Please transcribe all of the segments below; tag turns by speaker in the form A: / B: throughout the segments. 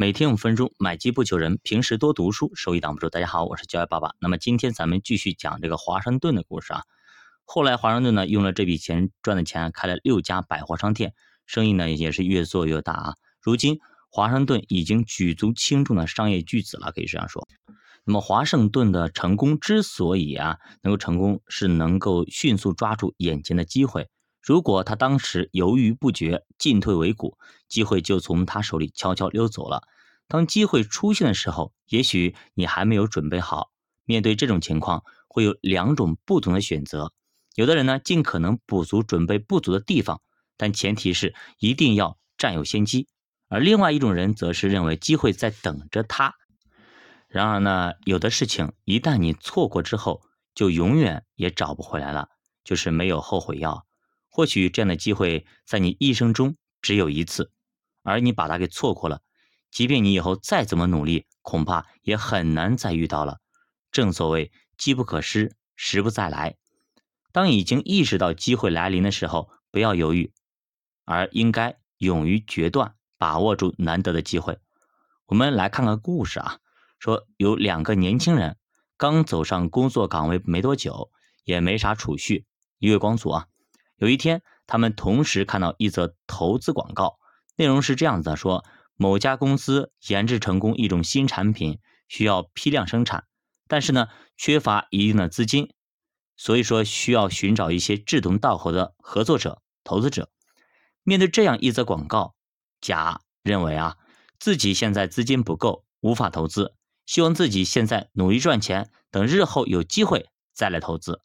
A: 每天五分钟，买机不求人，平时多读书，收益挡不住。大家好，我是教育爸爸。那么今天咱们继续讲这个华盛顿的故事啊。后来华盛顿呢，用了这笔钱赚的钱，开了六家百货商店，生意呢也是越做越大啊。如今华盛顿已经举足轻重的商业巨子了，可以这样说。那么华盛顿的成功之所以啊能够成功，是能够迅速抓住眼前的机会。如果他当时犹豫不决、进退维谷，机会就从他手里悄悄溜走了。当机会出现的时候，也许你还没有准备好。面对这种情况，会有两种不同的选择。有的人呢，尽可能补足准备不足的地方，但前提是一定要占有先机；而另外一种人，则是认为机会在等着他。然而呢，有的事情一旦你错过之后，就永远也找不回来了，就是没有后悔药。或许这样的机会在你一生中只有一次，而你把它给错过了，即便你以后再怎么努力，恐怕也很难再遇到了。正所谓机不可失，时不再来。当已经意识到机会来临的时候，不要犹豫，而应该勇于决断，把握住难得的机会。我们来看看故事啊，说有两个年轻人刚走上工作岗位没多久，也没啥储蓄，月光族啊。有一天，他们同时看到一则投资广告，内容是这样子的：说某家公司研制成功一种新产品，需要批量生产，但是呢，缺乏一定的资金，所以说需要寻找一些志同道合的合作者、投资者。面对这样一则广告，甲认为啊，自己现在资金不够，无法投资，希望自己现在努力赚钱，等日后有机会再来投资。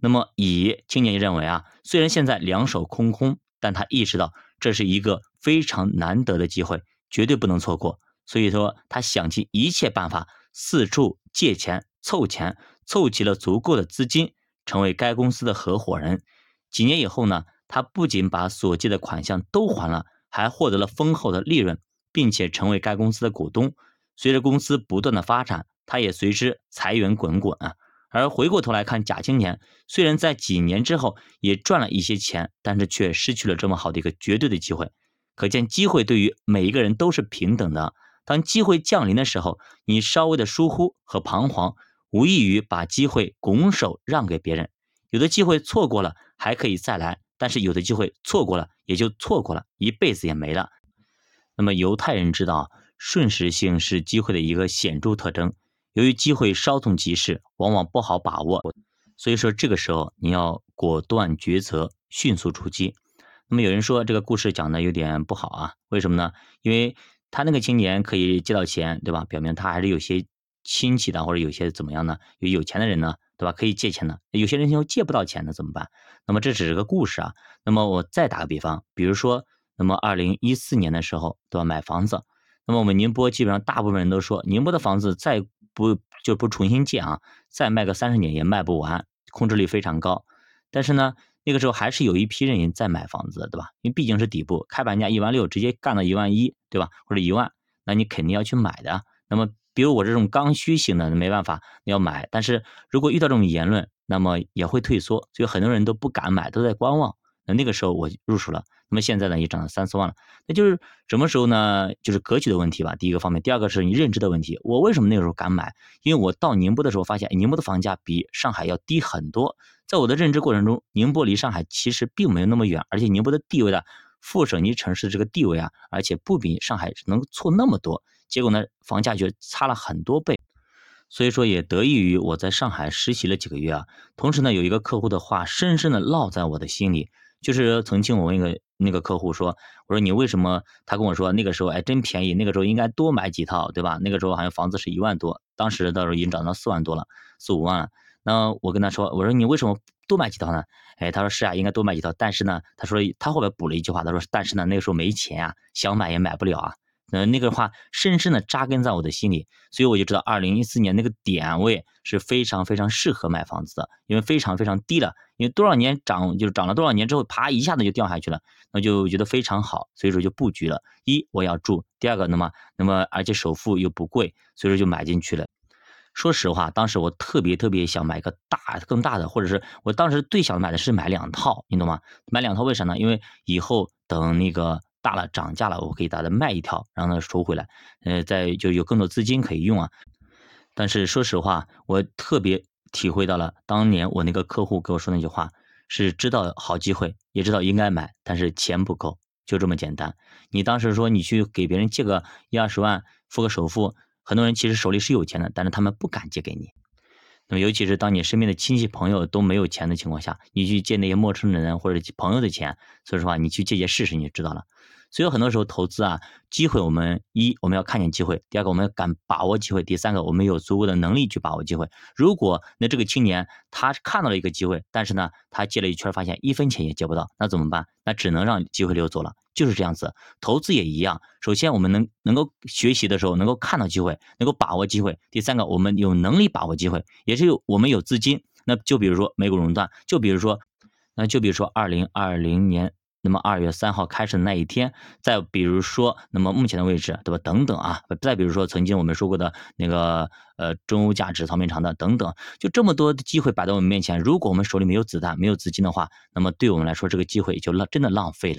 A: 那么乙青年认为啊，虽然现在两手空空，但他意识到这是一个非常难得的机会，绝对不能错过。所以说，他想尽一切办法，四处借钱凑钱，凑齐了足够的资金，成为该公司的合伙人。几年以后呢，他不仅把所借的款项都还了，还获得了丰厚的利润，并且成为该公司的股东。随着公司不断的发展，他也随之财源滚滚啊。而回过头来看，贾青年虽然在几年之后也赚了一些钱，但是却失去了这么好的一个绝对的机会。可见机会对于每一个人都是平等的。当机会降临的时候，你稍微的疏忽和彷徨，无异于把机会拱手让给别人。有的机会错过了还可以再来，但是有的机会错过了也就错过了，一辈子也没了。那么犹太人知道，瞬时性是机会的一个显著特征。由于机会稍纵即逝，往往不好把握，所以说这个时候你要果断抉择，迅速出击。那么有人说这个故事讲的有点不好啊？为什么呢？因为他那个青年可以借到钱，对吧？表明他还是有些亲戚的，或者有些怎么样呢？有有钱的人呢，对吧？可以借钱的。有些人又借不到钱的怎么办？那么这只是个故事啊。那么我再打个比方，比如说，那么二零一四年的时候，对吧？买房子，那么我们宁波基本上大部分人都说，宁波的房子在不就不重新建啊？再卖个三十年也卖不完，空置率非常高。但是呢，那个时候还是有一批人在买房子，对吧？因为毕竟是底部，开盘价一万六，直接干到一万一，对吧？或者一万，那你肯定要去买的。那么，比如我这种刚需型的，没办法，你要买。但是如果遇到这种言论，那么也会退缩，所以很多人都不敢买，都在观望。那个时候我入手了。那么现在呢，也涨了三四万了。那就是什么时候呢？就是格局的问题吧。第一个方面，第二个是你认知的问题。我为什么那个时候敢买？因为我到宁波的时候发现，宁波的房价比上海要低很多。在我的认知过程中，宁波离上海其实并没有那么远，而且宁波的地位呢，副省级城市这个地位啊，而且不比上海能错那么多。结果呢，房价就差了很多倍。所以说，也得益于我在上海实习了几个月啊。同时呢，有一个客户的话深深的烙在我的心里。就是曾经我问一个那个客户说，我说你为什么？他跟我说那个时候哎真便宜，那个时候应该多买几套，对吧？那个时候好像房子是一万多，当时到时候已经涨到四万多了，四五万了。那我跟他说，我说你为什么多买几套呢？哎，他说是啊，应该多买几套。但是呢，他说他后边补了一句话，他说但是呢那个时候没钱啊，想买也买不了啊。嗯，那个话深深的扎根在我的心里，所以我就知道，二零一四年那个点位是非常非常适合买房子的，因为非常非常低了，因为多少年涨就是涨了多少年之后，啪一下子就掉下去了，那就觉得非常好，所以说就布局了。一我要住，第二个那么那么而且首付又不贵，所以说就买进去了。说实话，当时我特别特别想买个大更大的，或者是我当时最想买的是买两套，你懂吗？买两套为啥呢？因为以后等那个。大了涨价了，我可以把它卖一条，让它收回来，呃，再就有更多资金可以用啊。但是说实话，我特别体会到了当年我那个客户给我说那句话，是知道好机会，也知道应该买，但是钱不够，就这么简单。你当时说你去给别人借个一二十万，付个首付，很多人其实手里是有钱的，但是他们不敢借给你。那么尤其是当你身边的亲戚朋友都没有钱的情况下，你去借那些陌生的人或者朋友的钱，说实话，你去借借试试，你就知道了。所以很多时候投资啊，机会我们一我们要看见机会，第二个我们要敢把握机会，第三个我们有足够的能力去把握机会。如果那这个青年他看到了一个机会，但是呢他借了一圈发现一分钱也借不到，那怎么办？那只能让机会流走了，就是这样子。投资也一样，首先我们能能够学习的时候能够看到机会，能够把握机会。第三个我们有能力把握机会，也是有我们有资金。那就比如说美股熔断，就比如说，那就比如说二零二零年。那么二月三号开始的那一天，再比如说，那么目前的位置，对吧？等等啊，再比如说曾经我们说过的那个呃中欧价值草莓长的等等，就这么多的机会摆在我们面前，如果我们手里没有子弹、没有资金的话，那么对我们来说这个机会就浪真的浪费了。